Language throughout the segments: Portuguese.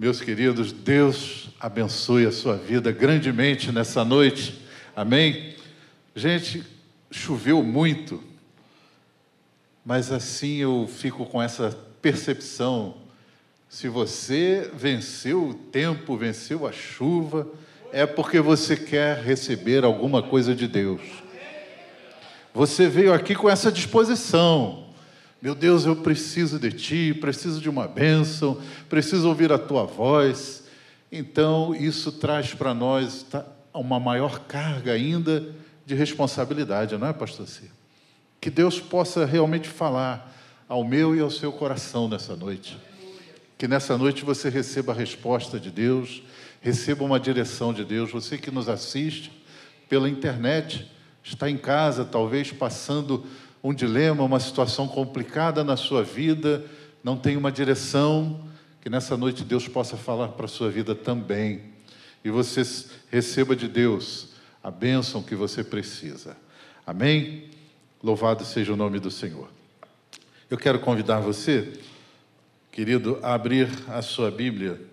Meus queridos, Deus abençoe a sua vida grandemente nessa noite. Amém? Gente, choveu muito, mas assim eu fico com essa percepção. Se você venceu o tempo, venceu a chuva, é porque você quer receber alguma coisa de Deus. Você veio aqui com essa disposição. Meu Deus, eu preciso de Ti, preciso de uma bênção, preciso ouvir a Tua voz. Então, isso traz para nós tá, uma maior carga ainda de responsabilidade, não é, Pastor C? Que Deus possa realmente falar ao meu e ao seu coração nessa noite. Que nessa noite você receba a resposta de Deus, receba uma direção de Deus. Você que nos assiste pela internet, está em casa, talvez passando um dilema, uma situação complicada na sua vida, não tem uma direção, que nessa noite Deus possa falar para a sua vida também. E você receba de Deus a bênção que você precisa. Amém? Louvado seja o nome do Senhor. Eu quero convidar você, querido, a abrir a sua Bíblia.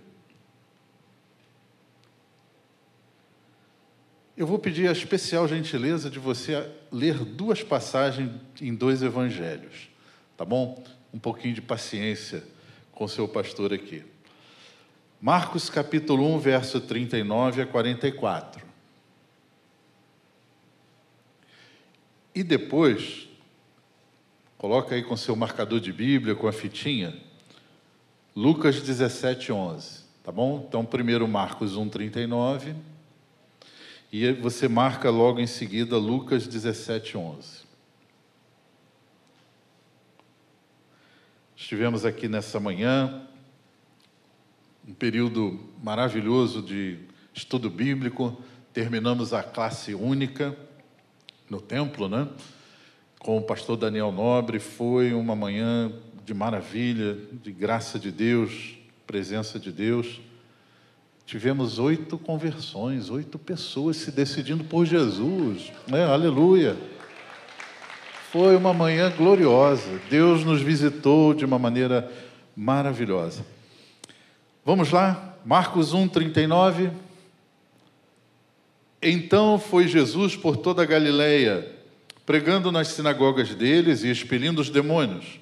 Eu vou pedir a especial gentileza de você ler duas passagens em dois evangelhos, tá bom? Um pouquinho de paciência com seu pastor aqui. Marcos capítulo 1, verso 39 a 44. E depois, coloca aí com seu marcador de Bíblia, com a fitinha, Lucas 17, 11. Tá bom? Então, primeiro Marcos 1, 39 e você marca logo em seguida Lucas 17, 11. Estivemos aqui nessa manhã, um período maravilhoso de estudo bíblico, terminamos a classe única no templo, né? Com o pastor Daniel Nobre, foi uma manhã de maravilha, de graça de Deus, presença de Deus. Tivemos oito conversões, oito pessoas se decidindo por Jesus. Né? Aleluia. Foi uma manhã gloriosa. Deus nos visitou de uma maneira maravilhosa. Vamos lá? Marcos 1, 39. Então foi Jesus por toda a Galileia, pregando nas sinagogas deles e expelindo os demônios.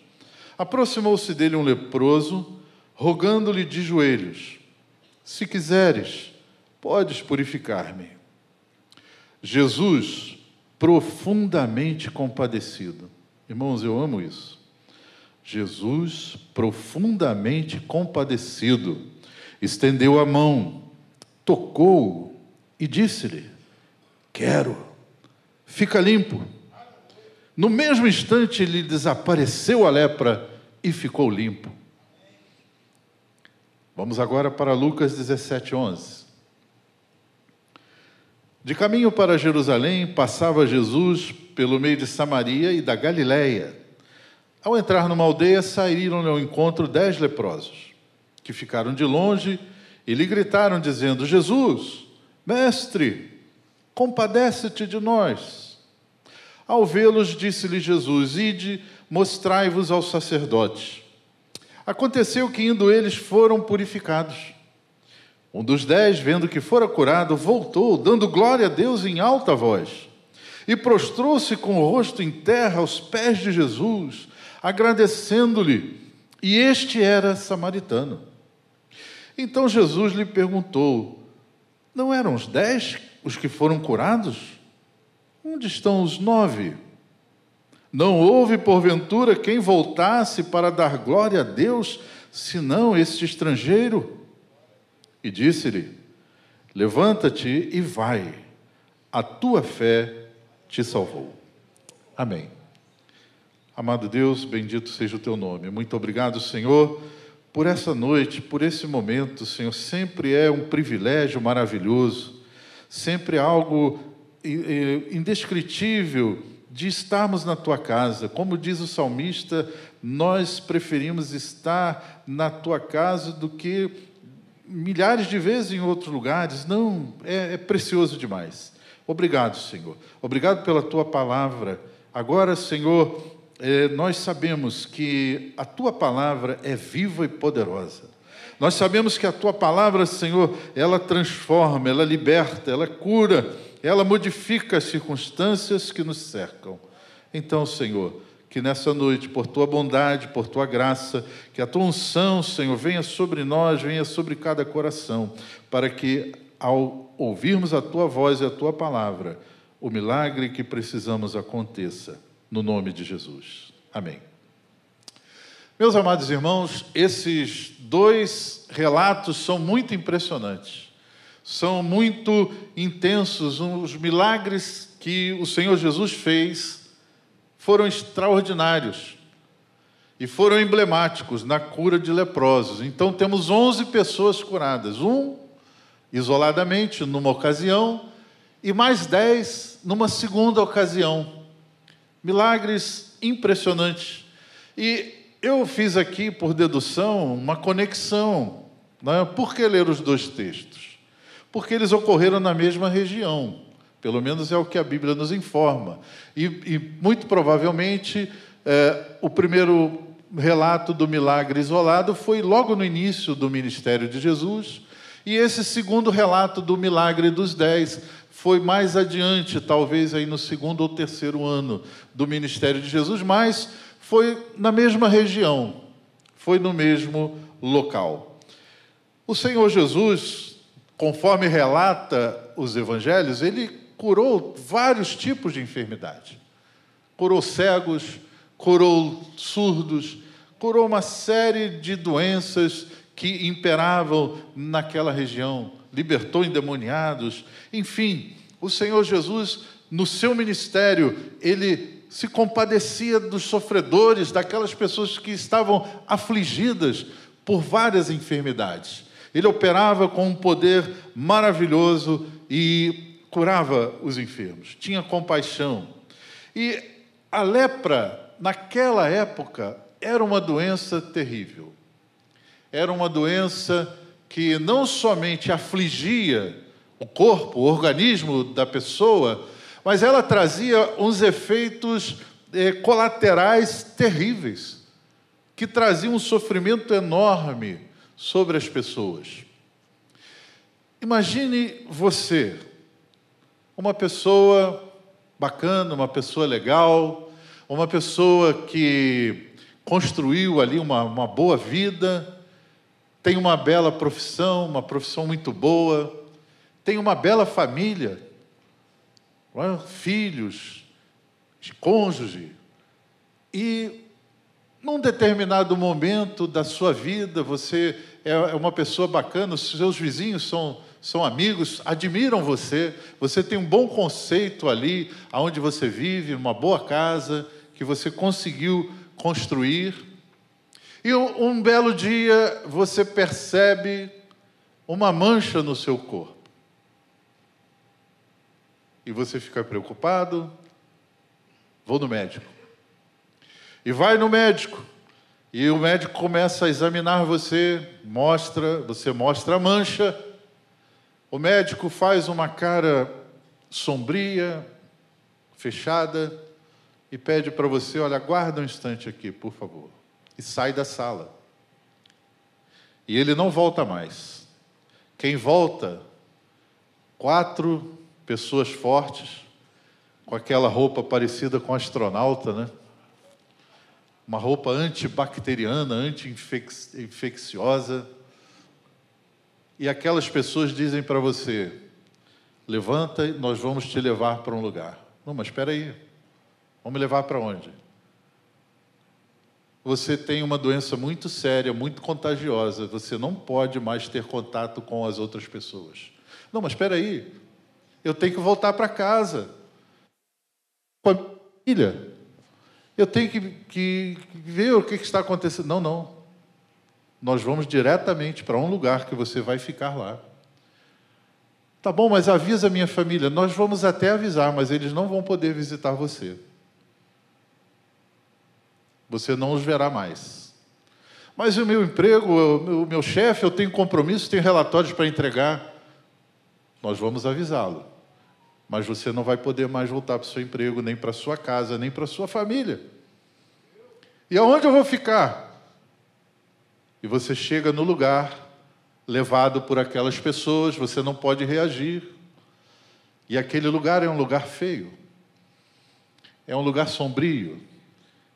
Aproximou-se dele um leproso, rogando-lhe de joelhos se quiseres, podes purificar-me. Jesus, profundamente compadecido. Irmãos, eu amo isso. Jesus, profundamente compadecido, estendeu a mão, tocou e disse-lhe: Quero, fica limpo. No mesmo instante lhe desapareceu a lepra e ficou limpo. Vamos agora para Lucas 17, 11. De caminho para Jerusalém, passava Jesus pelo meio de Samaria e da Galiléia. Ao entrar numa aldeia, saíram ao encontro dez leprosos, que ficaram de longe e lhe gritaram, dizendo: Jesus, mestre, compadece-te de nós. Ao vê-los, disse-lhe Jesus: Ide, mostrai-vos aos sacerdotes. Aconteceu que, indo eles, foram purificados. Um dos dez, vendo que fora curado, voltou, dando glória a Deus em alta voz, e prostrou-se com o rosto em terra aos pés de Jesus, agradecendo-lhe. E este era samaritano. Então Jesus lhe perguntou: Não eram os dez os que foram curados? Onde estão os nove? Não houve, porventura, quem voltasse para dar glória a Deus, senão este estrangeiro? E disse-lhe: Levanta-te e vai, a tua fé te salvou. Amém. Amado Deus, bendito seja o teu nome. Muito obrigado, Senhor, por essa noite, por esse momento, Senhor. Sempre é um privilégio maravilhoso, sempre algo indescritível de estarmos na tua casa. Como diz o salmista, nós preferimos estar na tua casa do que milhares de vezes em outros lugares. Não, é, é precioso demais. Obrigado, Senhor. Obrigado pela tua palavra. Agora, Senhor, é, nós sabemos que a tua palavra é viva e poderosa. Nós sabemos que a tua palavra, Senhor, ela transforma, ela liberta, ela cura, ela modifica as circunstâncias que nos cercam. Então, Senhor, que nessa noite, por tua bondade, por tua graça, que a tua unção, Senhor, venha sobre nós, venha sobre cada coração, para que ao ouvirmos a tua voz e a tua palavra, o milagre que precisamos aconteça, no nome de Jesus. Amém. Meus amados irmãos, esses dois relatos são muito impressionantes, são muito intensos. Os milagres que o Senhor Jesus fez foram extraordinários e foram emblemáticos na cura de leprosos. Então, temos 11 pessoas curadas, um isoladamente numa ocasião e mais 10 numa segunda ocasião. Milagres impressionantes. E eu fiz aqui, por dedução, uma conexão. Né? Por que ler os dois textos? Porque eles ocorreram na mesma região. Pelo menos é o que a Bíblia nos informa. E, e muito provavelmente, é, o primeiro relato do milagre isolado foi logo no início do ministério de Jesus. E esse segundo relato do milagre dos dez foi mais adiante, talvez aí no segundo ou terceiro ano do ministério de Jesus, mas foi na mesma região, foi no mesmo local. O Senhor Jesus, conforme relata os evangelhos, ele curou vários tipos de enfermidade. Curou cegos, curou surdos, curou uma série de doenças que imperavam naquela região, libertou endemoniados, enfim, o Senhor Jesus, no seu ministério, ele se compadecia dos sofredores, daquelas pessoas que estavam afligidas por várias enfermidades. Ele operava com um poder maravilhoso e curava os enfermos, tinha compaixão. E a lepra, naquela época, era uma doença terrível. Era uma doença que não somente afligia o corpo, o organismo da pessoa, mas ela trazia uns efeitos eh, colaterais terríveis, que traziam um sofrimento enorme sobre as pessoas. Imagine você, uma pessoa bacana, uma pessoa legal, uma pessoa que construiu ali uma, uma boa vida, tem uma bela profissão, uma profissão muito boa, tem uma bela família, filhos, cônjuge. E num determinado momento da sua vida, você é, é uma pessoa bacana, os seus vizinhos são, são amigos, admiram você, você tem um bom conceito ali, aonde você vive, uma boa casa que você conseguiu construir. E um, um belo dia você percebe uma mancha no seu corpo e você fica preocupado, vou no médico. E vai no médico. E o médico começa a examinar você, mostra, você mostra a mancha. O médico faz uma cara sombria, fechada, e pede para você: olha, aguarda um instante aqui, por favor. E sai da sala. E ele não volta mais. Quem volta, quatro pessoas fortes, com aquela roupa parecida com astronauta, né? Uma roupa antibacteriana, anti-infecciosa. E aquelas pessoas dizem para você: levanta, nós vamos te levar para um lugar. Não, mas espera aí. Vamos levar para onde? Você tem uma doença muito séria, muito contagiosa. Você não pode mais ter contato com as outras pessoas. Não, mas espera aí eu tenho que voltar para casa. Com a filha. Eu tenho que, que, ver o que, que está acontecendo. Não, não. Nós vamos diretamente para um lugar que você vai ficar lá. Tá bom, mas avisa a minha família. Nós vamos até avisar, mas eles não vão poder visitar você. Você não os verá mais. Mas o meu emprego, o meu chefe, eu tenho compromisso, tenho relatórios para entregar. Nós vamos avisá-lo mas você não vai poder mais voltar para o seu emprego, nem para a sua casa, nem para a sua família. E aonde eu vou ficar? E você chega no lugar levado por aquelas pessoas, você não pode reagir. E aquele lugar é um lugar feio, é um lugar sombrio.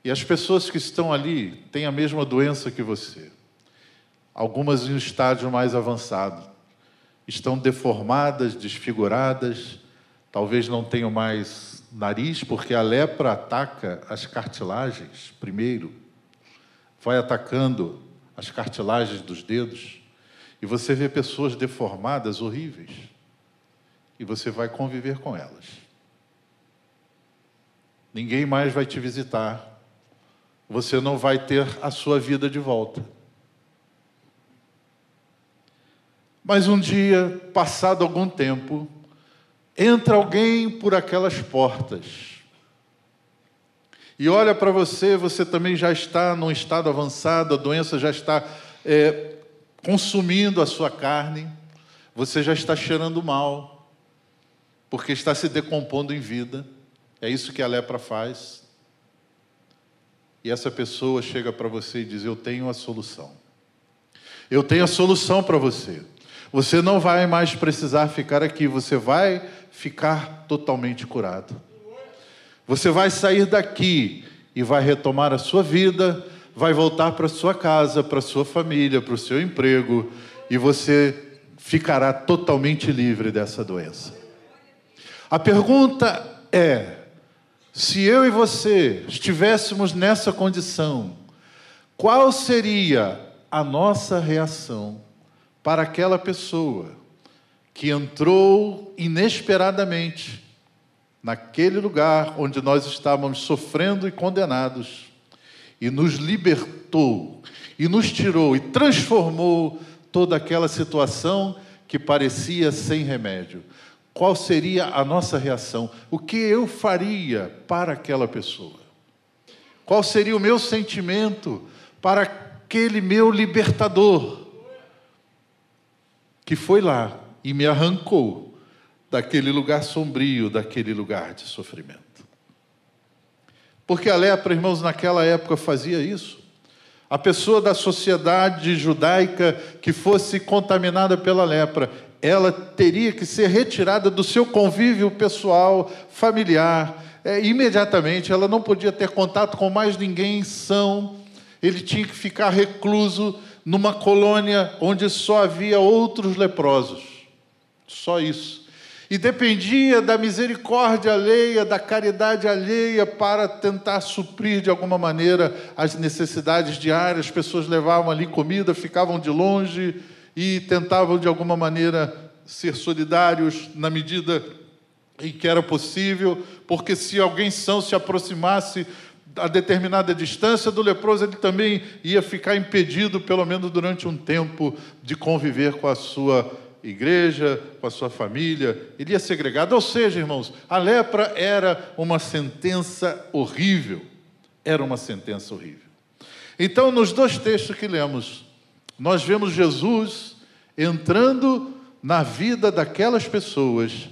E as pessoas que estão ali têm a mesma doença que você, algumas em um estágio mais avançado. Estão deformadas, desfiguradas, talvez não tenham mais nariz, porque a lepra ataca as cartilagens primeiro, vai atacando as cartilagens dos dedos, e você vê pessoas deformadas, horríveis, e você vai conviver com elas. Ninguém mais vai te visitar, você não vai ter a sua vida de volta. Mas um dia, passado algum tempo, entra alguém por aquelas portas e olha para você, você também já está num estado avançado, a doença já está é, consumindo a sua carne, você já está cheirando mal, porque está se decompondo em vida. É isso que a lepra faz. E essa pessoa chega para você e diz: Eu tenho a solução. Eu tenho a solução para você. Você não vai mais precisar ficar aqui, você vai ficar totalmente curado. Você vai sair daqui e vai retomar a sua vida, vai voltar para sua casa, para sua família, para o seu emprego e você ficará totalmente livre dessa doença. A pergunta é: se eu e você estivéssemos nessa condição, qual seria a nossa reação para aquela pessoa que entrou inesperadamente naquele lugar onde nós estávamos sofrendo e condenados, e nos libertou, e nos tirou, e transformou toda aquela situação que parecia sem remédio. Qual seria a nossa reação? O que eu faria para aquela pessoa? Qual seria o meu sentimento para aquele meu libertador que foi lá e me arrancou daquele lugar sombrio, daquele lugar de sofrimento. Porque a lepra, irmãos, naquela época fazia isso. A pessoa da sociedade judaica que fosse contaminada pela lepra, ela teria que ser retirada do seu convívio pessoal, familiar, é, imediatamente. Ela não podia ter contato com mais ninguém são. Ele tinha que ficar recluso numa colônia onde só havia outros leprosos. Só isso e dependia da misericórdia alheia, da caridade alheia para tentar suprir de alguma maneira as necessidades diárias. As pessoas levavam ali comida, ficavam de longe e tentavam de alguma maneira ser solidários na medida em que era possível, porque se alguém são se aproximasse a determinada distância do leproso, ele também ia ficar impedido, pelo menos durante um tempo, de conviver com a sua igreja, com a sua família, ele ia segregado. Ou seja, irmãos, a lepra era uma sentença horrível. Era uma sentença horrível. Então, nos dois textos que lemos, nós vemos Jesus entrando na vida daquelas pessoas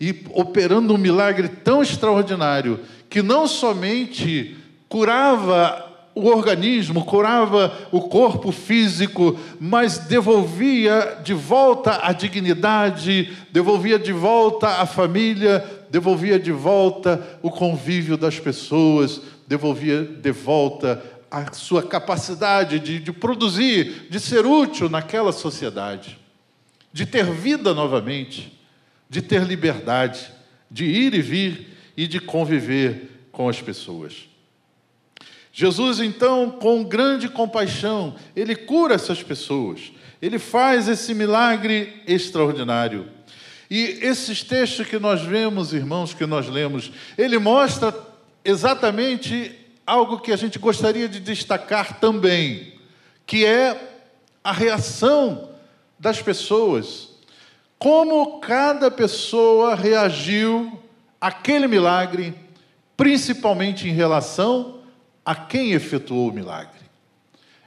e operando um milagre tão extraordinário que não somente curava o organismo, curava o corpo físico, mas devolvia de volta a dignidade, devolvia de volta a família, devolvia de volta o convívio das pessoas, devolvia de volta a sua capacidade de, de produzir, de ser útil naquela sociedade, de ter vida novamente, de ter liberdade, de ir e vir e de conviver com as pessoas. Jesus, então, com grande compaixão, ele cura essas pessoas, ele faz esse milagre extraordinário. E esses textos que nós vemos, irmãos, que nós lemos, ele mostra exatamente algo que a gente gostaria de destacar também, que é a reação das pessoas. Como cada pessoa reagiu àquele milagre, principalmente em relação a quem efetuou o milagre.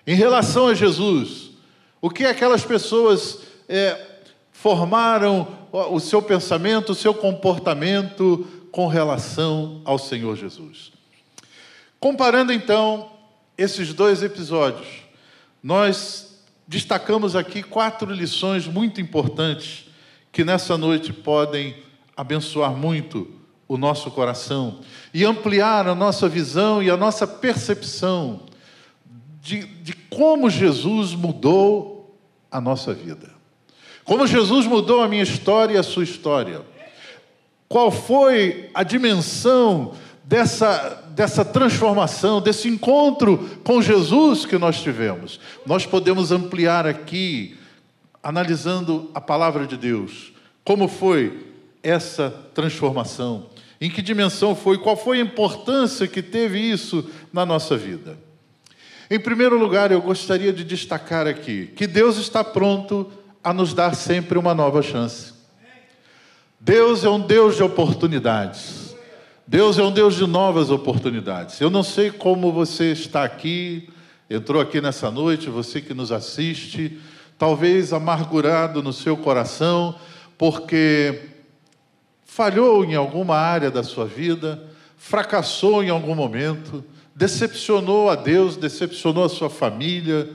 Em relação a Jesus, o que aquelas pessoas é, formaram o seu pensamento, o seu comportamento com relação ao Senhor Jesus. Comparando então esses dois episódios, nós destacamos aqui quatro lições muito importantes que nessa noite podem abençoar muito o nosso coração e ampliar a nossa visão e a nossa percepção de, de como Jesus mudou a nossa vida. Como Jesus mudou a minha história e a sua história. Qual foi a dimensão dessa, dessa transformação, desse encontro com Jesus que nós tivemos. Nós podemos ampliar aqui, analisando a palavra de Deus, como foi essa transformação, em que dimensão foi, qual foi a importância que teve isso na nossa vida. Em primeiro lugar, eu gostaria de destacar aqui que Deus está pronto a nos dar sempre uma nova chance. Deus é um Deus de oportunidades. Deus é um Deus de novas oportunidades. Eu não sei como você está aqui, entrou aqui nessa noite, você que nos assiste, talvez amargurado no seu coração, porque falhou em alguma área da sua vida, fracassou em algum momento, decepcionou a Deus, decepcionou a sua família.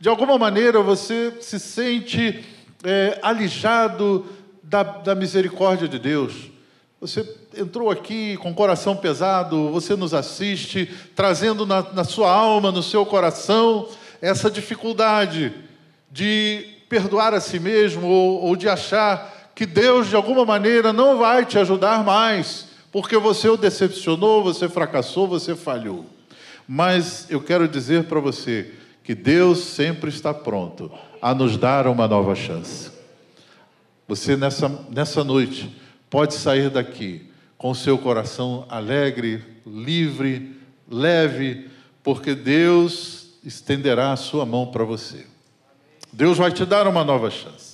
De alguma maneira você se sente é, alijado da, da misericórdia de Deus. Você entrou aqui com o coração pesado, você nos assiste, trazendo na, na sua alma, no seu coração, essa dificuldade de perdoar a si mesmo ou, ou de achar que Deus, de alguma maneira, não vai te ajudar mais, porque você o decepcionou, você fracassou, você falhou. Mas eu quero dizer para você que Deus sempre está pronto a nos dar uma nova chance. Você, nessa, nessa noite, pode sair daqui com seu coração alegre, livre, leve, porque Deus estenderá a sua mão para você. Deus vai te dar uma nova chance.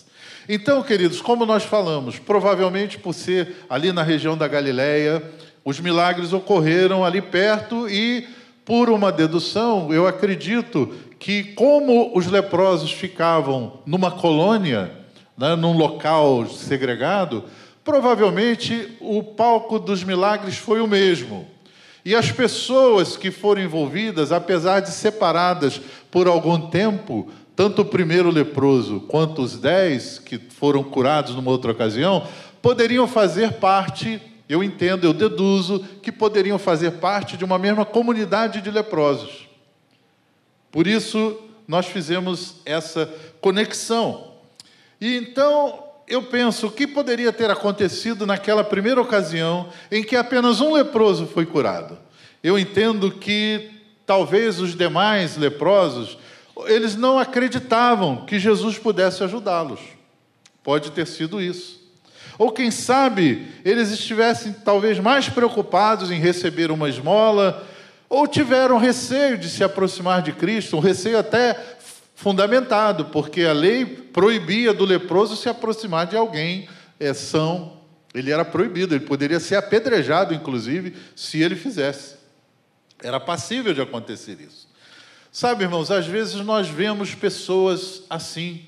Então, queridos, como nós falamos, provavelmente por ser ali na região da Galileia, os milagres ocorreram ali perto e, por uma dedução, eu acredito que, como os leprosos ficavam numa colônia, né, num local segregado, provavelmente o palco dos milagres foi o mesmo. E as pessoas que foram envolvidas, apesar de separadas por algum tempo, tanto o primeiro leproso quanto os dez que foram curados numa outra ocasião, poderiam fazer parte, eu entendo, eu deduzo, que poderiam fazer parte de uma mesma comunidade de leprosos. Por isso, nós fizemos essa conexão. E então, eu penso o que poderia ter acontecido naquela primeira ocasião em que apenas um leproso foi curado. Eu entendo que talvez os demais leprosos, eles não acreditavam que Jesus pudesse ajudá-los. Pode ter sido isso. Ou quem sabe eles estivessem talvez mais preocupados em receber uma esmola, ou tiveram receio de se aproximar de Cristo, um receio até fundamentado, porque a lei proibia do leproso se aproximar de alguém é, são. Ele era proibido, ele poderia ser apedrejado, inclusive, se ele fizesse. Era passível de acontecer isso. Sabe, irmãos, às vezes nós vemos pessoas assim,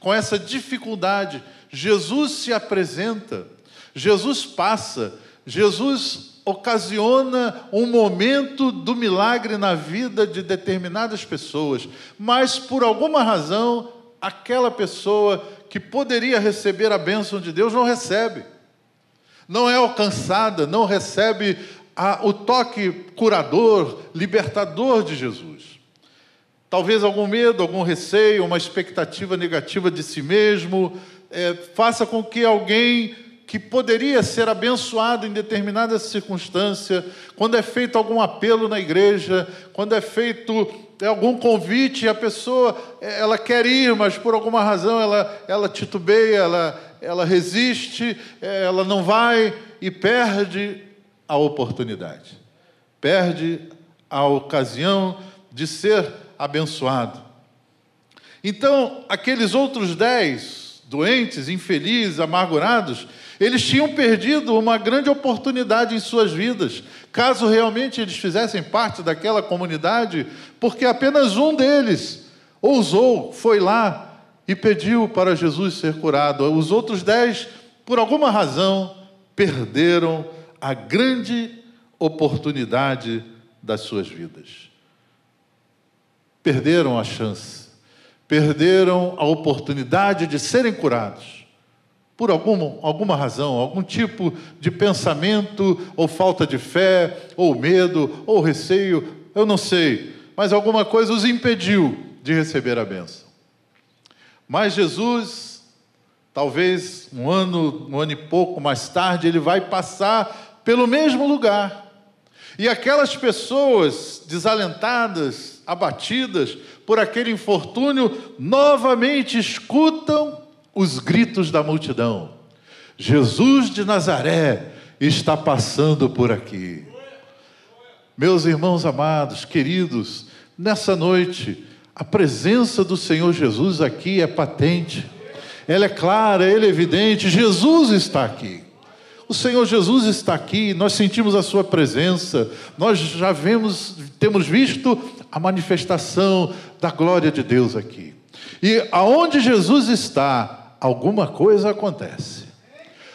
com essa dificuldade. Jesus se apresenta, Jesus passa, Jesus ocasiona um momento do milagre na vida de determinadas pessoas, mas por alguma razão, aquela pessoa que poderia receber a bênção de Deus não recebe, não é alcançada, não recebe a, o toque curador, libertador de Jesus. Talvez algum medo, algum receio, uma expectativa negativa de si mesmo, é, faça com que alguém que poderia ser abençoado em determinada circunstância, quando é feito algum apelo na igreja, quando é feito algum convite, a pessoa ela quer ir, mas por alguma razão ela, ela titubeia, ela, ela resiste, ela não vai e perde a oportunidade, perde a ocasião de ser abençoado. Então, aqueles outros dez doentes, infelizes, amargurados, eles tinham perdido uma grande oportunidade em suas vidas, caso realmente eles fizessem parte daquela comunidade, porque apenas um deles ousou, foi lá e pediu para Jesus ser curado. Os outros dez, por alguma razão, perderam a grande oportunidade das suas vidas. Perderam a chance perderam a oportunidade de serem curados. Por alguma, alguma razão, algum tipo de pensamento, ou falta de fé, ou medo, ou receio, eu não sei, mas alguma coisa os impediu de receber a benção. Mas Jesus, talvez um ano, um ano e pouco mais tarde, ele vai passar pelo mesmo lugar. E aquelas pessoas desalentadas, abatidas por aquele infortúnio, novamente escutam os gritos da multidão. Jesus de Nazaré está passando por aqui. Meus irmãos amados, queridos, nessa noite, a presença do Senhor Jesus aqui é patente, ela é clara, ela é evidente, Jesus está aqui. O Senhor Jesus está aqui, nós sentimos a Sua presença, nós já vemos, temos visto a manifestação da glória de Deus aqui. E aonde Jesus está, alguma coisa acontece.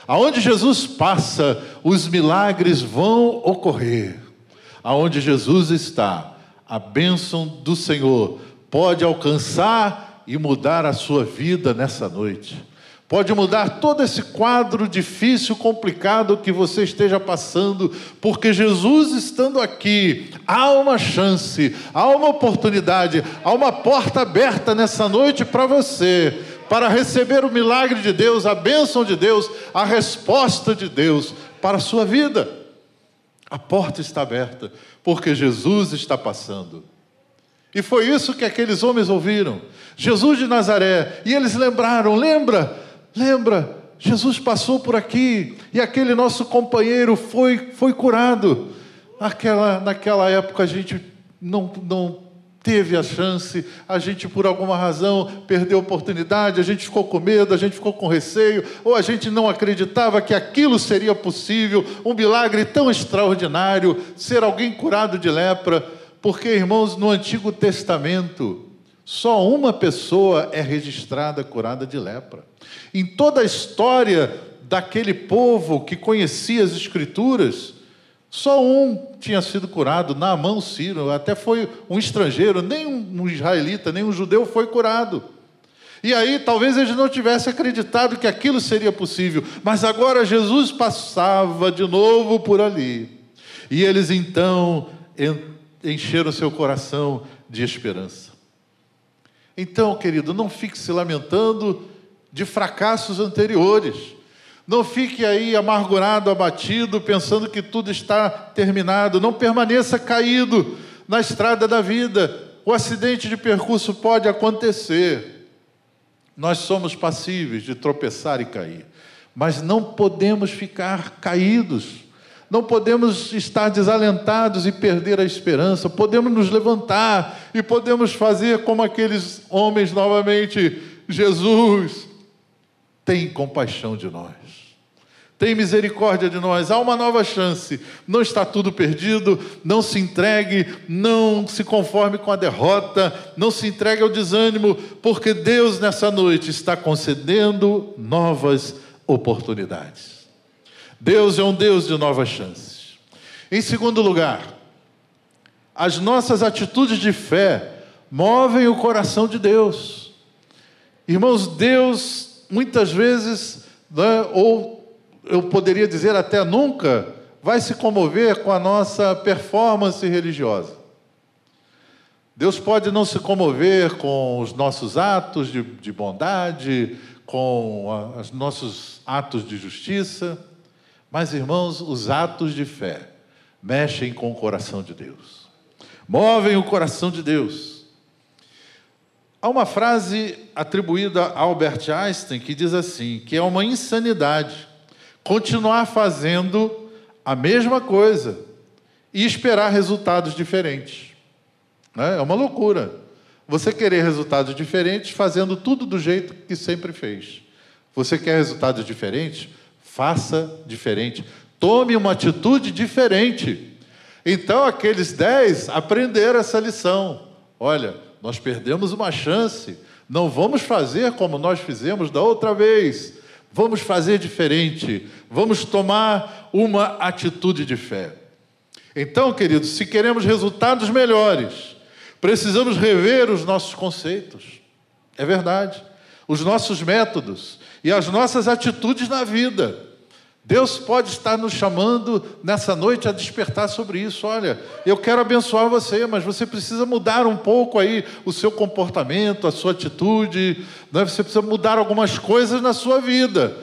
Aonde Jesus passa, os milagres vão ocorrer. Aonde Jesus está, a bênção do Senhor pode alcançar e mudar a sua vida nessa noite pode mudar todo esse quadro difícil, complicado que você esteja passando, porque Jesus estando aqui, há uma chance, há uma oportunidade, há uma porta aberta nessa noite para você, para receber o milagre de Deus, a bênção de Deus, a resposta de Deus para a sua vida. A porta está aberta, porque Jesus está passando. E foi isso que aqueles homens ouviram. Jesus de Nazaré, e eles lembraram, lembra? Lembra? Jesus passou por aqui e aquele nosso companheiro foi, foi curado. Aquela, naquela época a gente não, não teve a chance, a gente por alguma razão perdeu a oportunidade, a gente ficou com medo, a gente ficou com receio, ou a gente não acreditava que aquilo seria possível, um milagre tão extraordinário, ser alguém curado de lepra, porque, irmãos, no Antigo Testamento, só uma pessoa é registrada curada de lepra. Em toda a história daquele povo que conhecia as Escrituras, só um tinha sido curado, Naamã Ciro, até foi um estrangeiro, nem um israelita, nem um judeu foi curado. E aí talvez eles não tivessem acreditado que aquilo seria possível, mas agora Jesus passava de novo por ali. E eles então encheram seu coração de esperança. Então, querido, não fique se lamentando de fracassos anteriores. Não fique aí amargurado, abatido, pensando que tudo está terminado. Não permaneça caído na estrada da vida. O acidente de percurso pode acontecer. Nós somos passíveis de tropeçar e cair, mas não podemos ficar caídos. Não podemos estar desalentados e perder a esperança, podemos nos levantar e podemos fazer como aqueles homens novamente. Jesus, tem compaixão de nós. Tem misericórdia de nós, há uma nova chance. Não está tudo perdido, não se entregue, não se conforme com a derrota, não se entregue ao desânimo, porque Deus nessa noite está concedendo novas oportunidades. Deus é um Deus de novas chances. Em segundo lugar, as nossas atitudes de fé movem o coração de Deus. Irmãos, Deus muitas vezes, né, ou eu poderia dizer até nunca, vai se comover com a nossa performance religiosa. Deus pode não se comover com os nossos atos de, de bondade, com a, os nossos atos de justiça. Mas, irmãos, os atos de fé mexem com o coração de Deus, movem o coração de Deus. Há uma frase atribuída a Albert Einstein que diz assim: que é uma insanidade continuar fazendo a mesma coisa e esperar resultados diferentes. Né? É uma loucura. Você querer resultados diferentes fazendo tudo do jeito que sempre fez. Você quer resultados diferentes? Faça diferente. Tome uma atitude diferente. Então, aqueles dez aprenderam essa lição. Olha, nós perdemos uma chance. Não vamos fazer como nós fizemos da outra vez. Vamos fazer diferente. Vamos tomar uma atitude de fé. Então, queridos, se queremos resultados melhores, precisamos rever os nossos conceitos. É verdade. Os nossos métodos e as nossas atitudes na vida. Deus pode estar nos chamando nessa noite a despertar sobre isso. Olha, eu quero abençoar você, mas você precisa mudar um pouco aí o seu comportamento, a sua atitude. Né? Você precisa mudar algumas coisas na sua vida.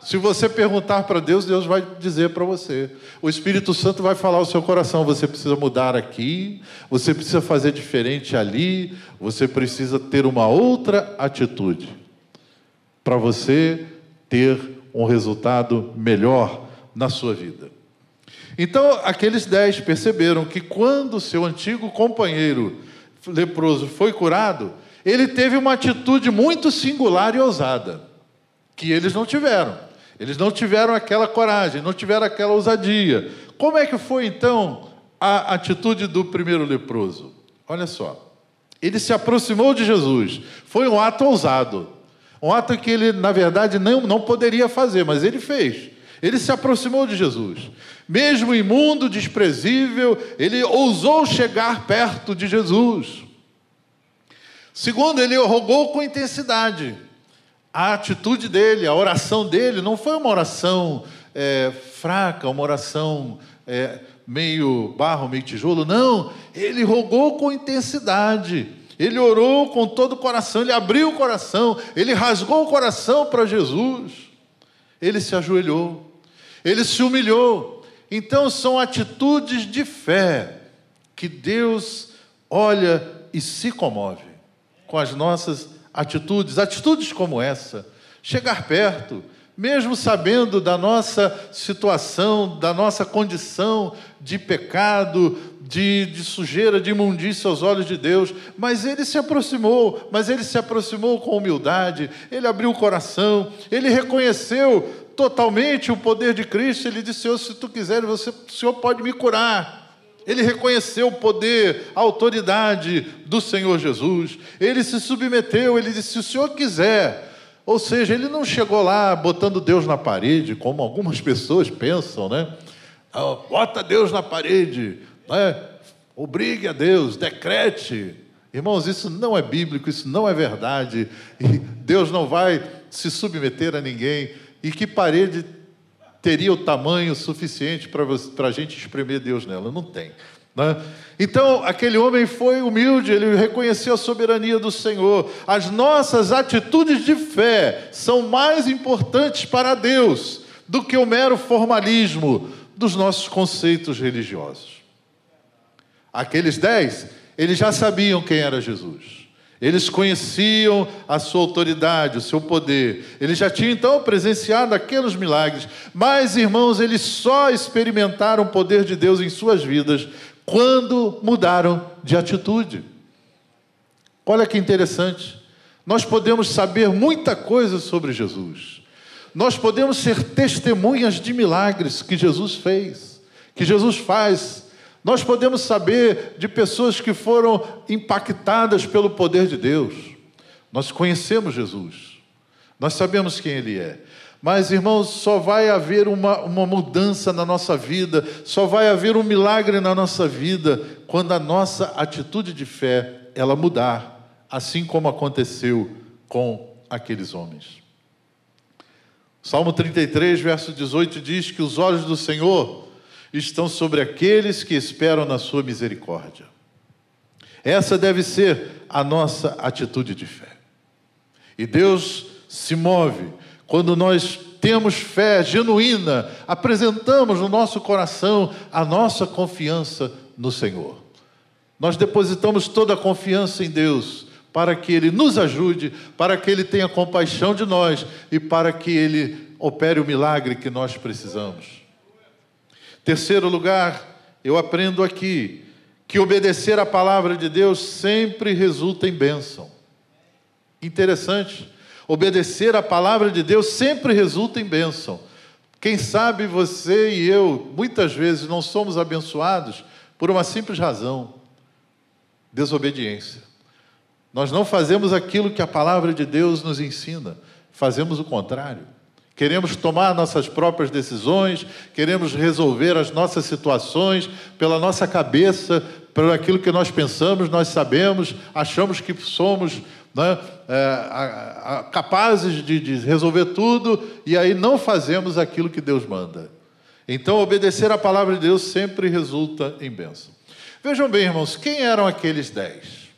Se você perguntar para Deus, Deus vai dizer para você. O Espírito Santo vai falar ao seu coração: você precisa mudar aqui, você precisa fazer diferente ali, você precisa ter uma outra atitude para você ter um resultado melhor na sua vida. Então, aqueles dez perceberam que quando seu antigo companheiro leproso foi curado, ele teve uma atitude muito singular e ousada, que eles não tiveram. Eles não tiveram aquela coragem, não tiveram aquela ousadia. Como é que foi então a atitude do primeiro leproso? Olha só. Ele se aproximou de Jesus. Foi um ato ousado. Um ato que ele, na verdade, não, não poderia fazer, mas ele fez. Ele se aproximou de Jesus. Mesmo imundo, desprezível, ele ousou chegar perto de Jesus. Segundo, ele rogou com intensidade. A atitude dele, a oração dele, não foi uma oração é, fraca, uma oração é, meio barro, meio tijolo. Não, ele rogou com intensidade. Ele orou com todo o coração, ele abriu o coração, ele rasgou o coração para Jesus. Ele se ajoelhou, ele se humilhou. Então são atitudes de fé que Deus olha e se comove com as nossas atitudes, atitudes como essa, chegar perto, mesmo sabendo da nossa situação, da nossa condição de pecado, de, de sujeira, de imundícia aos olhos de Deus, mas ele se aproximou, mas ele se aproximou com humildade, ele abriu o coração, ele reconheceu totalmente o poder de Cristo, ele disse: Senhor, se tu quiser, você, o Senhor pode me curar. Ele reconheceu o poder, a autoridade do Senhor Jesus. Ele se submeteu, ele disse: se o Senhor quiser, ou seja, ele não chegou lá botando Deus na parede, como algumas pessoas pensam, né? Ah, bota Deus na parede, né? obrigue a Deus, decrete. Irmãos, isso não é bíblico, isso não é verdade. E Deus não vai se submeter a ninguém. E que parede teria o tamanho suficiente para a gente espremer Deus nela? Não tem. Né? Então, aquele homem foi humilde, ele reconheceu a soberania do Senhor. As nossas atitudes de fé são mais importantes para Deus do que o mero formalismo dos nossos conceitos religiosos. Aqueles dez, eles já sabiam quem era Jesus. Eles conheciam a sua autoridade, o seu poder. Eles já tinham então presenciado aqueles milagres. Mas, irmãos, eles só experimentaram o poder de Deus em suas vidas quando mudaram de atitude. Olha que interessante. Nós podemos saber muita coisa sobre Jesus. Nós podemos ser testemunhas de milagres que Jesus fez, que Jesus faz. Nós podemos saber de pessoas que foram impactadas pelo poder de Deus. Nós conhecemos Jesus. Nós sabemos quem Ele é. Mas, irmãos, só vai haver uma, uma mudança na nossa vida, só vai haver um milagre na nossa vida quando a nossa atitude de fé ela mudar, assim como aconteceu com aqueles homens. Salmo 33, verso 18 diz que os olhos do Senhor estão sobre aqueles que esperam na sua misericórdia. Essa deve ser a nossa atitude de fé. E Deus se move quando nós temos fé genuína, apresentamos no nosso coração a nossa confiança no Senhor. Nós depositamos toda a confiança em Deus para que Ele nos ajude, para que Ele tenha compaixão de nós e para que Ele opere o milagre que nós precisamos. Terceiro lugar, eu aprendo aqui que obedecer à palavra de Deus sempre resulta em bênção. Interessante. Obedecer à palavra de Deus sempre resulta em bênção. Quem sabe você e eu, muitas vezes, não somos abençoados por uma simples razão: desobediência. Nós não fazemos aquilo que a palavra de Deus nos ensina, fazemos o contrário. Queremos tomar nossas próprias decisões, queremos resolver as nossas situações pela nossa cabeça, pelo aquilo que nós pensamos, nós sabemos, achamos que somos né, é, capazes de, de resolver tudo, e aí não fazemos aquilo que Deus manda. Então, obedecer à palavra de Deus sempre resulta em bênção. Vejam bem, irmãos, quem eram aqueles dez?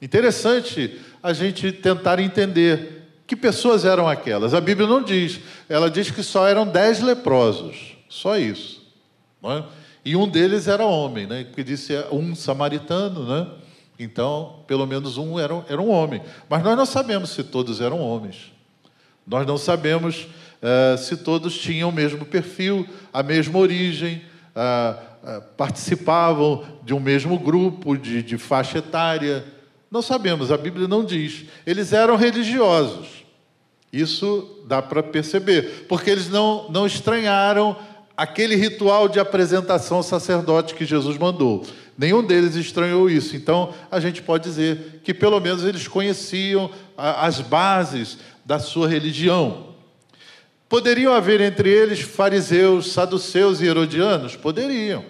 Interessante a gente tentar entender que pessoas eram aquelas. A Bíblia não diz, ela diz que só eram dez leprosos, só isso. É? E um deles era homem, né? que disse um samaritano, né? Então, pelo menos um era, era um homem. Mas nós não sabemos se todos eram homens. Nós não sabemos uh, se todos tinham o mesmo perfil, a mesma origem, uh, uh, participavam de um mesmo grupo, de, de faixa etária. Não sabemos, a Bíblia não diz. Eles eram religiosos. Isso dá para perceber, porque eles não, não estranharam aquele ritual de apresentação ao sacerdote que Jesus mandou. Nenhum deles estranhou isso. Então, a gente pode dizer que pelo menos eles conheciam as bases da sua religião. Poderiam haver entre eles fariseus, saduceus e herodianos? Poderiam.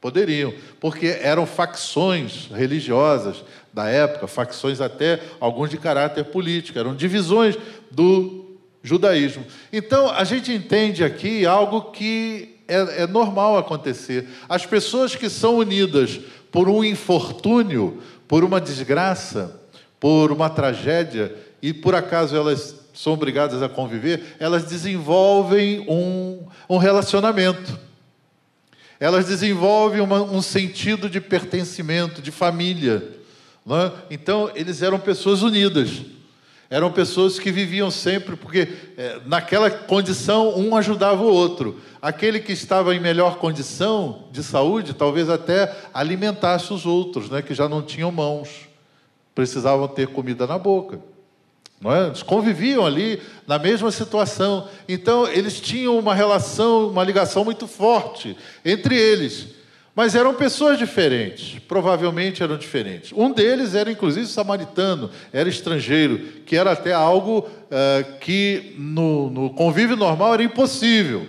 Poderiam, porque eram facções religiosas da época, facções até alguns de caráter político, eram divisões do judaísmo. Então, a gente entende aqui algo que é, é normal acontecer. As pessoas que são unidas por um infortúnio, por uma desgraça, por uma tragédia, e por acaso elas são obrigadas a conviver, elas desenvolvem um, um relacionamento. Elas desenvolvem uma, um sentido de pertencimento, de família. É? Então, eles eram pessoas unidas. Eram pessoas que viviam sempre, porque é, naquela condição um ajudava o outro. Aquele que estava em melhor condição de saúde, talvez até alimentasse os outros, né, que já não tinham mãos, precisavam ter comida na boca. Não é? Eles conviviam ali na mesma situação. Então, eles tinham uma relação, uma ligação muito forte entre eles. Mas eram pessoas diferentes, provavelmente eram diferentes. Um deles era, inclusive, samaritano, era estrangeiro, que era até algo uh, que no, no convívio normal era impossível.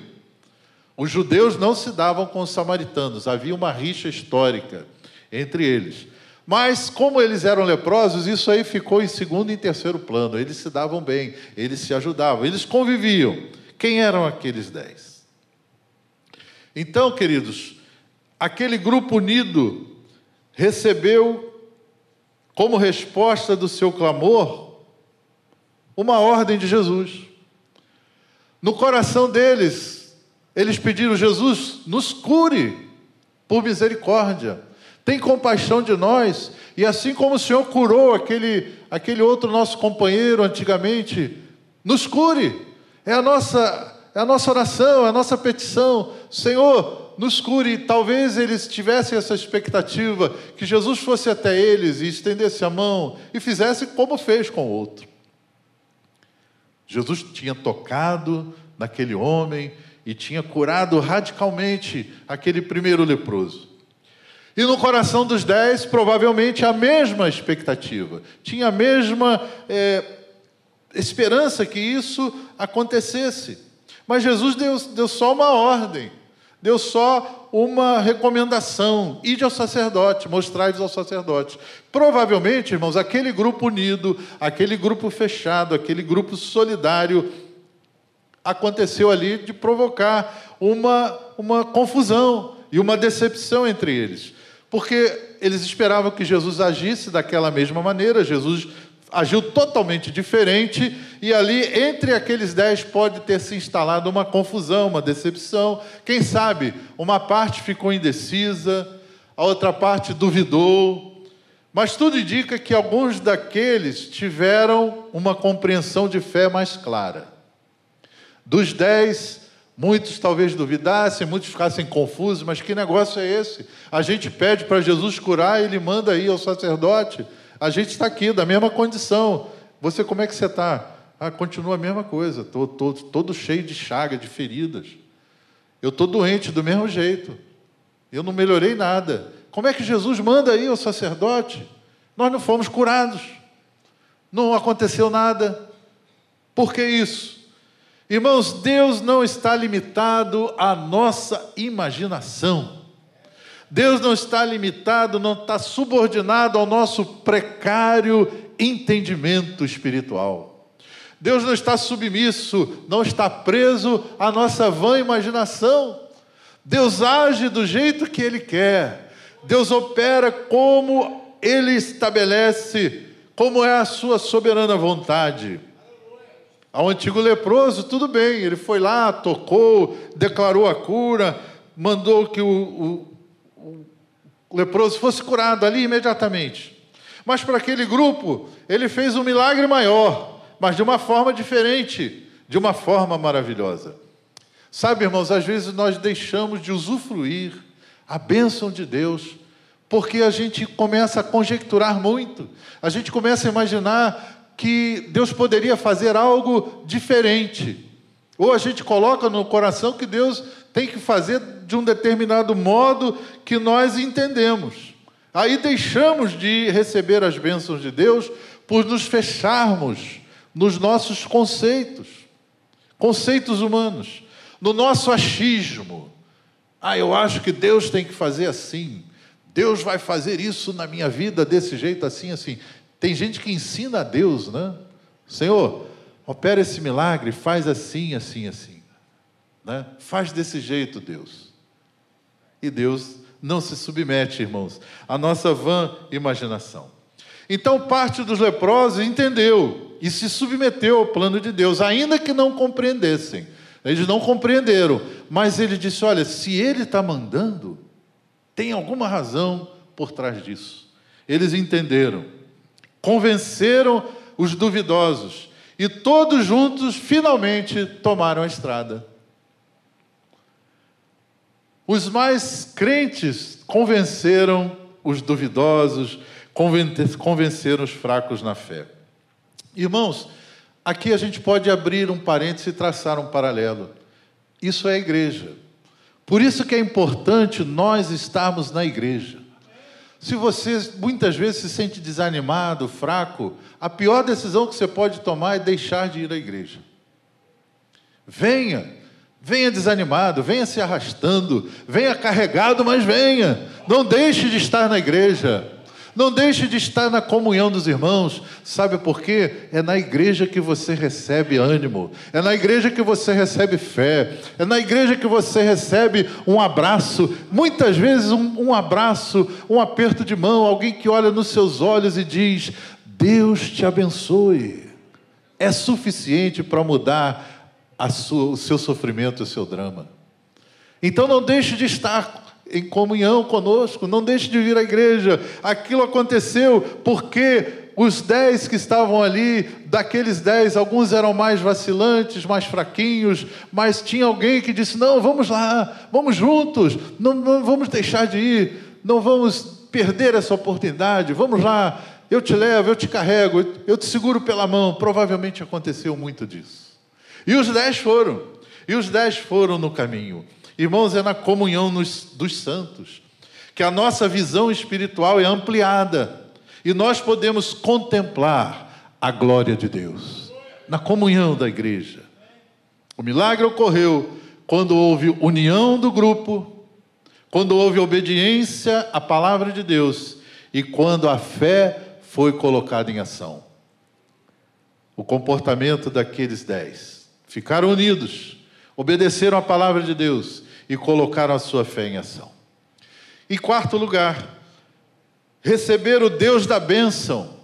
Os judeus não se davam com os samaritanos, havia uma rixa histórica entre eles. Mas, como eles eram leprosos, isso aí ficou em segundo e terceiro plano. Eles se davam bem, eles se ajudavam, eles conviviam. Quem eram aqueles dez? Então, queridos, aquele grupo unido recebeu, como resposta do seu clamor, uma ordem de Jesus. No coração deles, eles pediram: Jesus, nos cure por misericórdia, tem compaixão de nós, e assim como o Senhor curou aquele, aquele outro nosso companheiro antigamente, nos cure. É a nossa, é a nossa oração, é a nossa petição. Senhor, nos cure. Talvez eles tivessem essa expectativa que Jesus fosse até eles e estendesse a mão e fizesse como fez com o outro. Jesus tinha tocado naquele homem e tinha curado radicalmente aquele primeiro leproso. E no coração dos dez, provavelmente a mesma expectativa, tinha a mesma é, esperança que isso acontecesse. Mas Jesus deu, deu só uma ordem deu só uma recomendação: ide ao sacerdote, mostrai-vos ao sacerdote. Provavelmente, irmãos, aquele grupo unido, aquele grupo fechado, aquele grupo solidário, aconteceu ali de provocar uma, uma confusão e uma decepção entre eles. Porque eles esperavam que Jesus agisse daquela mesma maneira, Jesus agiu totalmente diferente, e ali, entre aqueles dez, pode ter se instalado uma confusão, uma decepção. Quem sabe, uma parte ficou indecisa, a outra parte duvidou. Mas tudo indica que alguns daqueles tiveram uma compreensão de fé mais clara. Dos dez, muitos talvez duvidassem, muitos ficassem confusos, mas que negócio é esse? A gente pede para Jesus curar, ele manda ir ao sacerdote. A gente está aqui, da mesma condição. Você, como é que você está? Ah, continua a mesma coisa. Estou todo cheio de chaga, de feridas. Eu estou doente do mesmo jeito. Eu não melhorei nada. Como é que Jesus manda aí ao sacerdote? Nós não fomos curados. Não aconteceu nada. Por que isso? Irmãos, Deus não está limitado à nossa imaginação. Deus não está limitado, não está subordinado ao nosso precário entendimento espiritual. Deus não está submisso, não está preso à nossa vã imaginação. Deus age do jeito que Ele quer. Deus opera como Ele estabelece, como é a sua soberana vontade. Ao antigo leproso, tudo bem, ele foi lá, tocou, declarou a cura, mandou que o, o, leproso fosse curado ali imediatamente. Mas para aquele grupo, ele fez um milagre maior, mas de uma forma diferente, de uma forma maravilhosa. Sabe, irmãos, às vezes nós deixamos de usufruir a bênção de Deus, porque a gente começa a conjecturar muito, a gente começa a imaginar que Deus poderia fazer algo diferente. Ou a gente coloca no coração que Deus tem que fazer de um determinado modo que nós entendemos. Aí deixamos de receber as bênçãos de Deus por nos fecharmos nos nossos conceitos, conceitos humanos, no nosso achismo. Ah, eu acho que Deus tem que fazer assim. Deus vai fazer isso na minha vida desse jeito, assim, assim. Tem gente que ensina a Deus, né? Senhor, opera esse milagre, faz assim, assim, assim. Né? Faz desse jeito, Deus. E Deus não se submete, irmãos, à nossa vã imaginação. Então, parte dos leprosos entendeu e se submeteu ao plano de Deus, ainda que não compreendessem. Eles não compreenderam, mas ele disse: Olha, se ele está mandando, tem alguma razão por trás disso. Eles entenderam convenceram os duvidosos e todos juntos finalmente tomaram a estrada. Os mais crentes convenceram os duvidosos, convenceram os fracos na fé. Irmãos, aqui a gente pode abrir um parênteses e traçar um paralelo. Isso é a igreja. Por isso que é importante nós estarmos na igreja. Se você muitas vezes se sente desanimado, fraco, a pior decisão que você pode tomar é deixar de ir à igreja. Venha, venha desanimado, venha se arrastando, venha carregado, mas venha. Não deixe de estar na igreja. Não deixe de estar na comunhão dos irmãos. Sabe por quê? É na igreja que você recebe ânimo, é na igreja que você recebe fé, é na igreja que você recebe um abraço. Muitas vezes, um, um abraço, um aperto de mão, alguém que olha nos seus olhos e diz: Deus te abençoe. É suficiente para mudar sua, o seu sofrimento, o seu drama. Então não deixe de estar em comunhão conosco, não deixe de vir à igreja. Aquilo aconteceu porque os dez que estavam ali, daqueles dez, alguns eram mais vacilantes, mais fraquinhos, mas tinha alguém que disse: Não, vamos lá, vamos juntos, não, não vamos deixar de ir, não vamos perder essa oportunidade, vamos lá, eu te levo, eu te carrego, eu te seguro pela mão. Provavelmente aconteceu muito disso. E os dez foram, e os dez foram no caminho. Irmãos, é na comunhão nos, dos santos que a nossa visão espiritual é ampliada e nós podemos contemplar a glória de Deus na comunhão da igreja. O milagre ocorreu quando houve união do grupo, quando houve obediência à palavra de Deus e quando a fé foi colocada em ação. O comportamento daqueles dez ficaram unidos, obedeceram à palavra de Deus e colocaram a sua fé em ação. Em quarto lugar, receber o Deus da bênção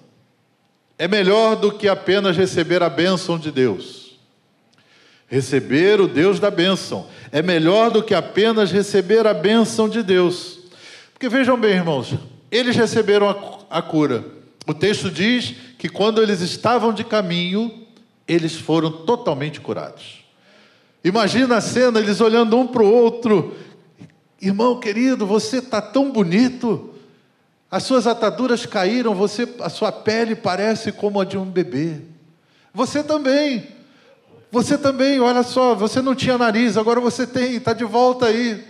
é melhor do que apenas receber a bênção de Deus. Receber o Deus da bênção é melhor do que apenas receber a bênção de Deus. Porque vejam bem, irmãos, eles receberam a, a cura. O texto diz que quando eles estavam de caminho, eles foram totalmente curados. Imagina a cena, eles olhando um para o outro. Irmão querido, você está tão bonito. As suas ataduras caíram, você, a sua pele parece como a de um bebê. Você também. Você também, olha só, você não tinha nariz, agora você tem, está de volta aí.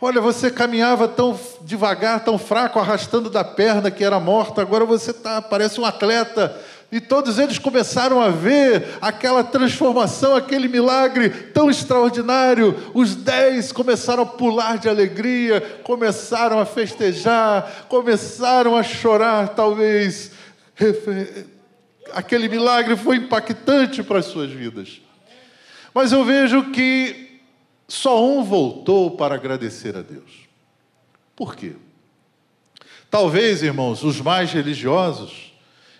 Olha, você caminhava tão devagar, tão fraco, arrastando da perna que era morta, agora você tá, parece um atleta. E todos eles começaram a ver aquela transformação, aquele milagre tão extraordinário. Os dez começaram a pular de alegria, começaram a festejar, começaram a chorar, talvez Aquele milagre foi impactante para as suas vidas. Mas eu vejo que só um voltou para agradecer a Deus. Por quê? Talvez, irmãos, os mais religiosos,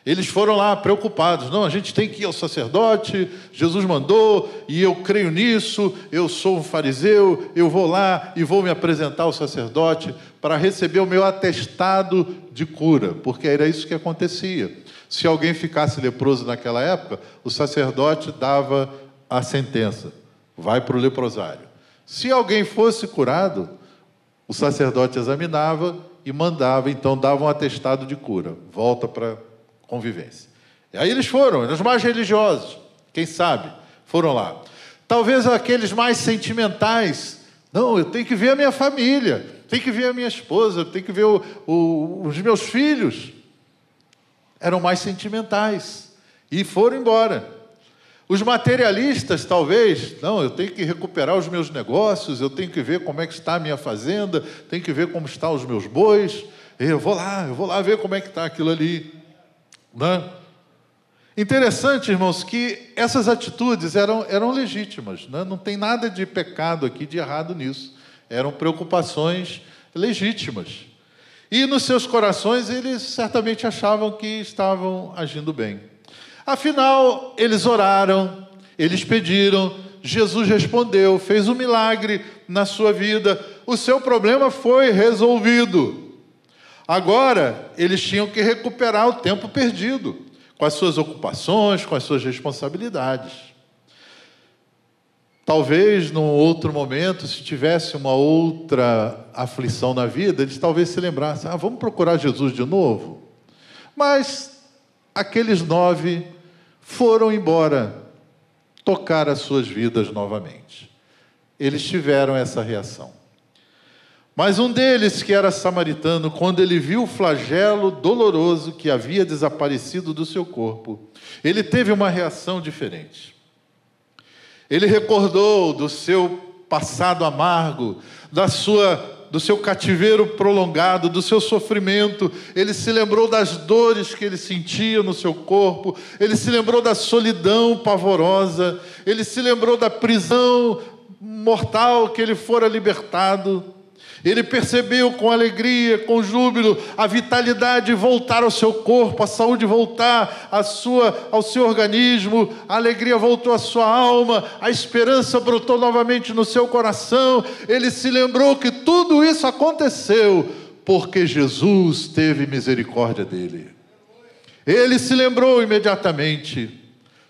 eles foram lá preocupados. Não, a gente tem que ir ao sacerdote, Jesus mandou, e eu creio nisso, eu sou um fariseu, eu vou lá e vou me apresentar ao sacerdote para receber o meu atestado de cura, porque era isso que acontecia. Se alguém ficasse leproso naquela época, o sacerdote dava a sentença: vai para o leprosário. Se alguém fosse curado, o sacerdote examinava e mandava, então dava um atestado de cura, volta para convivência. E aí eles foram, os mais religiosos, quem sabe, foram lá. Talvez aqueles mais sentimentais, não, eu tenho que ver a minha família, tenho que ver a minha esposa, tenho que ver o, o, os meus filhos. Eram mais sentimentais e foram embora. Os materialistas, talvez, não, eu tenho que recuperar os meus negócios, eu tenho que ver como é que está a minha fazenda, tenho que ver como estão os meus bois, eu vou lá, eu vou lá ver como é que está aquilo ali. Né? Interessante, irmãos, que essas atitudes eram, eram legítimas, né? não tem nada de pecado aqui, de errado nisso. Eram preocupações legítimas. E nos seus corações eles certamente achavam que estavam agindo bem. Afinal, eles oraram, eles pediram, Jesus respondeu, fez um milagre na sua vida, o seu problema foi resolvido. Agora, eles tinham que recuperar o tempo perdido, com as suas ocupações, com as suas responsabilidades. Talvez num outro momento, se tivesse uma outra aflição na vida, eles talvez se lembrassem: ah, vamos procurar Jesus de novo. Mas aqueles nove foram embora tocar as suas vidas novamente. Eles tiveram essa reação. Mas um deles, que era samaritano, quando ele viu o flagelo doloroso que havia desaparecido do seu corpo, ele teve uma reação diferente. Ele recordou do seu passado amargo, da sua do seu cativeiro prolongado, do seu sofrimento, ele se lembrou das dores que ele sentia no seu corpo, ele se lembrou da solidão pavorosa, ele se lembrou da prisão mortal que ele fora libertado. Ele percebeu com alegria, com júbilo, a vitalidade voltar ao seu corpo, a saúde voltar à sua, ao seu organismo, a alegria voltou à sua alma, a esperança brotou novamente no seu coração. Ele se lembrou que tudo isso aconteceu porque Jesus teve misericórdia dele. Ele se lembrou imediatamente.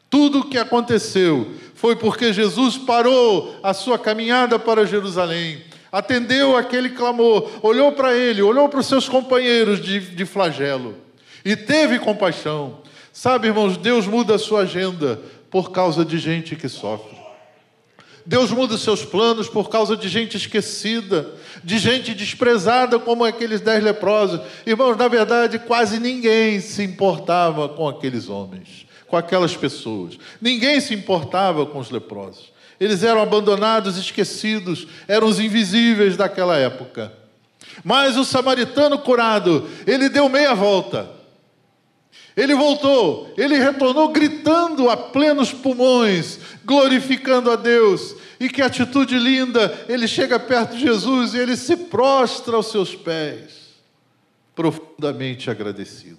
Tudo o que aconteceu foi porque Jesus parou a sua caminhada para Jerusalém atendeu aquele clamor, olhou para ele, olhou para os seus companheiros de, de flagelo e teve compaixão. Sabe, irmãos, Deus muda a sua agenda por causa de gente que sofre. Deus muda os seus planos por causa de gente esquecida, de gente desprezada, como aqueles dez leprosos. Irmãos, na verdade, quase ninguém se importava com aqueles homens, com aquelas pessoas. Ninguém se importava com os leprosos. Eles eram abandonados, esquecidos, eram os invisíveis daquela época. Mas o samaritano curado, ele deu meia volta. Ele voltou, ele retornou gritando a plenos pulmões, glorificando a Deus. E que atitude linda! Ele chega perto de Jesus e ele se prostra aos seus pés, profundamente agradecido.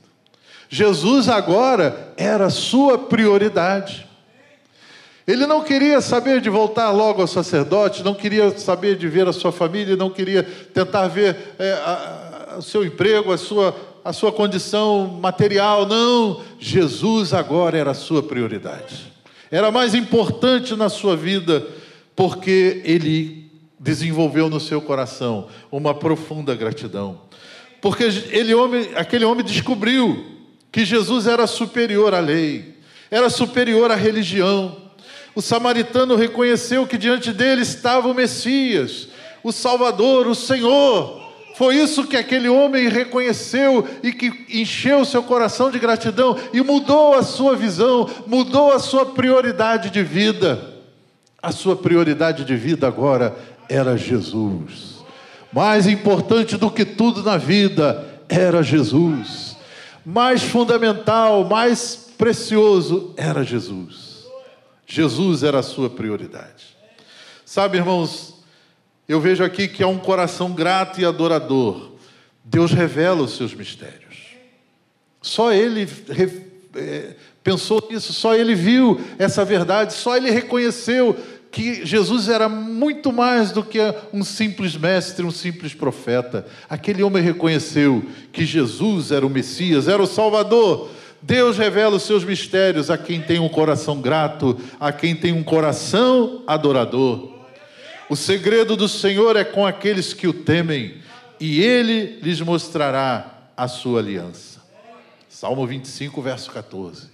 Jesus agora era sua prioridade. Ele não queria saber de voltar logo ao sacerdote, não queria saber de ver a sua família, não queria tentar ver é, o seu emprego, a sua, a sua condição material. Não, Jesus agora era a sua prioridade. Era mais importante na sua vida, porque ele desenvolveu no seu coração uma profunda gratidão. Porque ele, homem, aquele homem descobriu que Jesus era superior à lei, era superior à religião o samaritano reconheceu que diante dele estava o Messias, o Salvador, o Senhor. Foi isso que aquele homem reconheceu e que encheu seu coração de gratidão e mudou a sua visão, mudou a sua prioridade de vida. A sua prioridade de vida agora era Jesus. Mais importante do que tudo na vida era Jesus. mais fundamental, mais precioso era Jesus. Jesus era a sua prioridade. Sabe, irmãos, eu vejo aqui que há um coração grato e adorador. Deus revela os seus mistérios. Só Ele é, pensou nisso, só Ele viu essa verdade, só Ele reconheceu que Jesus era muito mais do que um simples mestre, um simples profeta. Aquele homem reconheceu que Jesus era o Messias, era o Salvador. Deus revela os seus mistérios a quem tem um coração grato, a quem tem um coração adorador. O segredo do Senhor é com aqueles que o temem, e ele lhes mostrará a sua aliança. Salmo 25, verso 14.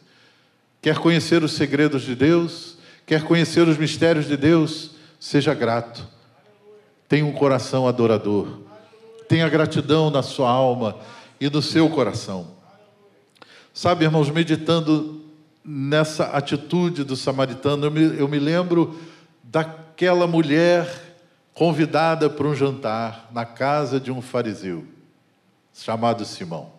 Quer conhecer os segredos de Deus? Quer conhecer os mistérios de Deus? Seja grato. Tenha um coração adorador. Tenha gratidão na sua alma e no seu coração. Sabe, irmãos, meditando nessa atitude do samaritano, eu me, eu me lembro daquela mulher convidada para um jantar na casa de um fariseu, chamado Simão.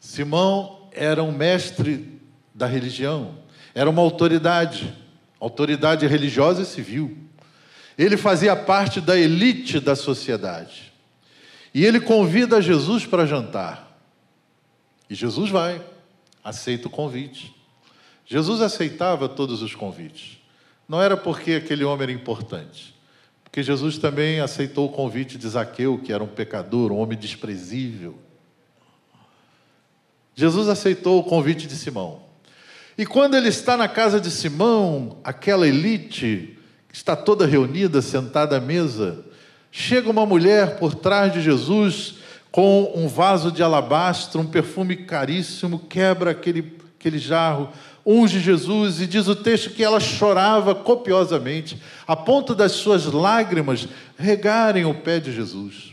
Simão era um mestre da religião, era uma autoridade, autoridade religiosa e civil. Ele fazia parte da elite da sociedade. E ele convida Jesus para jantar. E Jesus vai, aceita o convite. Jesus aceitava todos os convites. Não era porque aquele homem era importante, porque Jesus também aceitou o convite de Zaqueu, que era um pecador, um homem desprezível. Jesus aceitou o convite de Simão. E quando ele está na casa de Simão, aquela elite que está toda reunida, sentada à mesa, chega uma mulher por trás de Jesus com um vaso de alabastro, um perfume caríssimo, quebra aquele, aquele jarro, unge Jesus e diz o texto que ela chorava copiosamente, a ponto das suas lágrimas regarem o pé de Jesus.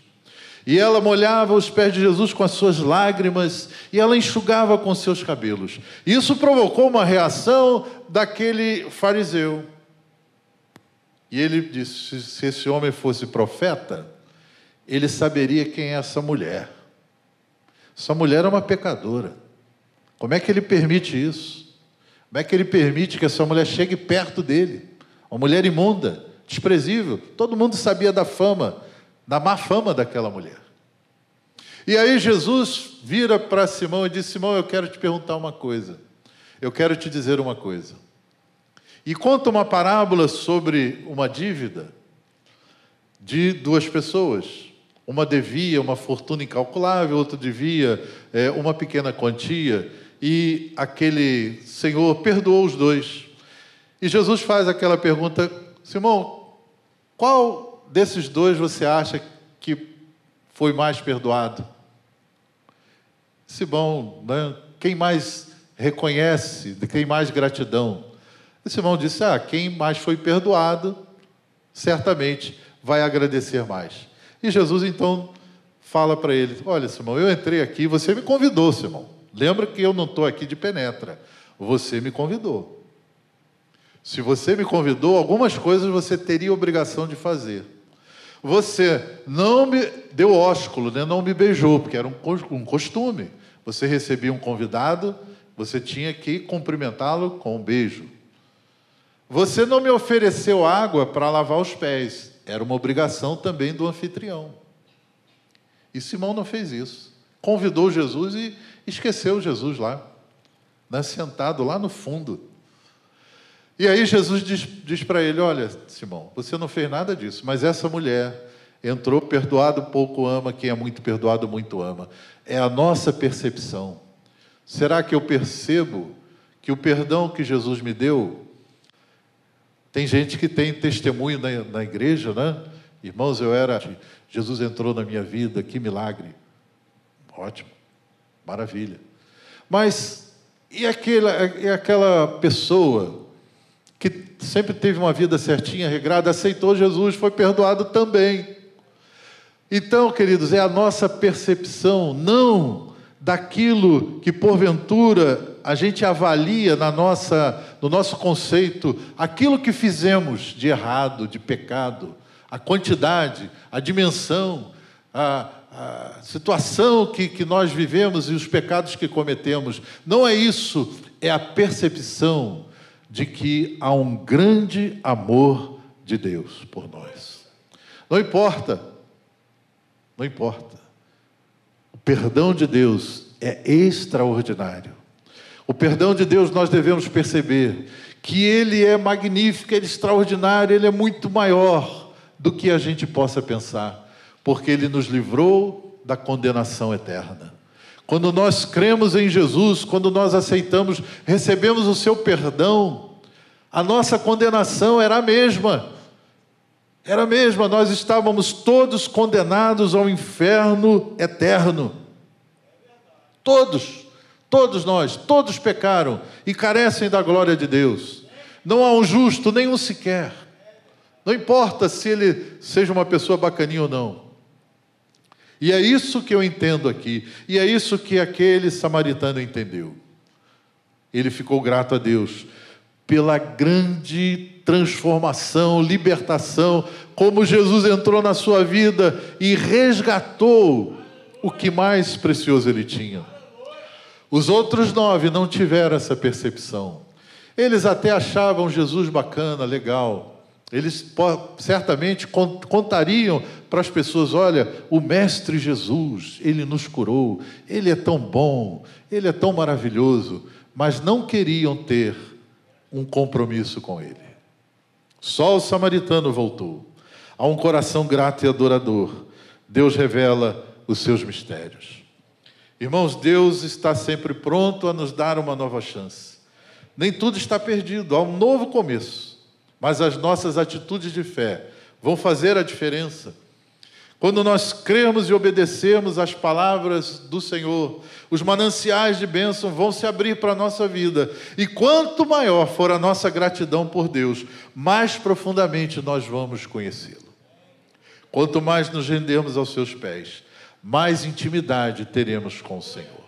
E ela molhava os pés de Jesus com as suas lágrimas e ela enxugava com seus cabelos. Isso provocou uma reação daquele fariseu. E ele disse: se esse homem fosse profeta, ele saberia quem é essa mulher. Essa mulher é uma pecadora. Como é que ele permite isso? Como é que ele permite que essa mulher chegue perto dele? Uma mulher imunda, desprezível. Todo mundo sabia da fama da má fama daquela mulher. E aí Jesus vira para Simão e diz: Simão, eu quero te perguntar uma coisa. Eu quero te dizer uma coisa. E conta uma parábola sobre uma dívida de duas pessoas. Uma devia uma fortuna incalculável, outra devia é, uma pequena quantia, e aquele senhor perdoou os dois. E Jesus faz aquela pergunta: Simão, qual desses dois você acha que foi mais perdoado? Simão, né? quem mais reconhece, quem mais gratidão? E Simão disse: Ah, quem mais foi perdoado, certamente vai agradecer mais. E Jesus então fala para ele: Olha, Simão, eu entrei aqui, você me convidou, Simão. Lembra que eu não estou aqui de penetra, você me convidou. Se você me convidou, algumas coisas você teria obrigação de fazer. Você não me deu ósculo, né? não me beijou, porque era um costume. Você recebia um convidado, você tinha que cumprimentá-lo com um beijo. Você não me ofereceu água para lavar os pés, era uma obrigação também do anfitrião. E Simão não fez isso. Convidou Jesus e esqueceu Jesus lá, né? sentado lá no fundo. E aí Jesus diz, diz para ele: Olha, Simão, você não fez nada disso, mas essa mulher entrou, perdoado pouco ama, quem é muito perdoado muito ama. É a nossa percepção. Será que eu percebo que o perdão que Jesus me deu? Tem gente que tem testemunho na, na igreja, né? Irmãos, eu era. Jesus entrou na minha vida, que milagre. Ótimo, maravilha. Mas e aquela, e aquela pessoa que sempre teve uma vida certinha, regrada, aceitou Jesus, foi perdoado também. Então, queridos, é a nossa percepção, não daquilo que porventura a gente avalia na nossa, no nosso conceito, aquilo que fizemos de errado, de pecado, a quantidade, a dimensão, a, a situação que, que nós vivemos e os pecados que cometemos. Não é isso, é a percepção de que há um grande amor de Deus por nós. Não importa, não importa. O perdão de Deus é extraordinário. O perdão de Deus nós devemos perceber que ele é magnífico, ele é extraordinário, ele é muito maior do que a gente possa pensar porque ele nos livrou da condenação eterna. Quando nós cremos em Jesus, quando nós aceitamos, recebemos o seu perdão, a nossa condenação era a mesma. Era a mesma, nós estávamos todos condenados ao inferno eterno. Todos, todos nós, todos pecaram e carecem da glória de Deus. Não há um justo, nenhum sequer. Não importa se ele seja uma pessoa bacaninha ou não. E é isso que eu entendo aqui. E é isso que aquele samaritano entendeu. Ele ficou grato a Deus pela grande transformação, libertação, como Jesus entrou na sua vida e resgatou o que mais precioso ele tinha. Os outros nove não tiveram essa percepção. Eles até achavam Jesus bacana, legal, eles certamente contariam para as pessoas: olha, o Mestre Jesus, ele nos curou, ele é tão bom, ele é tão maravilhoso, mas não queriam ter um compromisso com ele. Só o samaritano voltou. A um coração grato e adorador, Deus revela os seus mistérios. Irmãos, Deus está sempre pronto a nos dar uma nova chance. Nem tudo está perdido, há um novo começo mas as nossas atitudes de fé vão fazer a diferença. Quando nós cremos e obedecermos às palavras do Senhor, os mananciais de bênção vão se abrir para a nossa vida. E quanto maior for a nossa gratidão por Deus, mais profundamente nós vamos conhecê-lo. Quanto mais nos rendermos aos seus pés, mais intimidade teremos com o Senhor.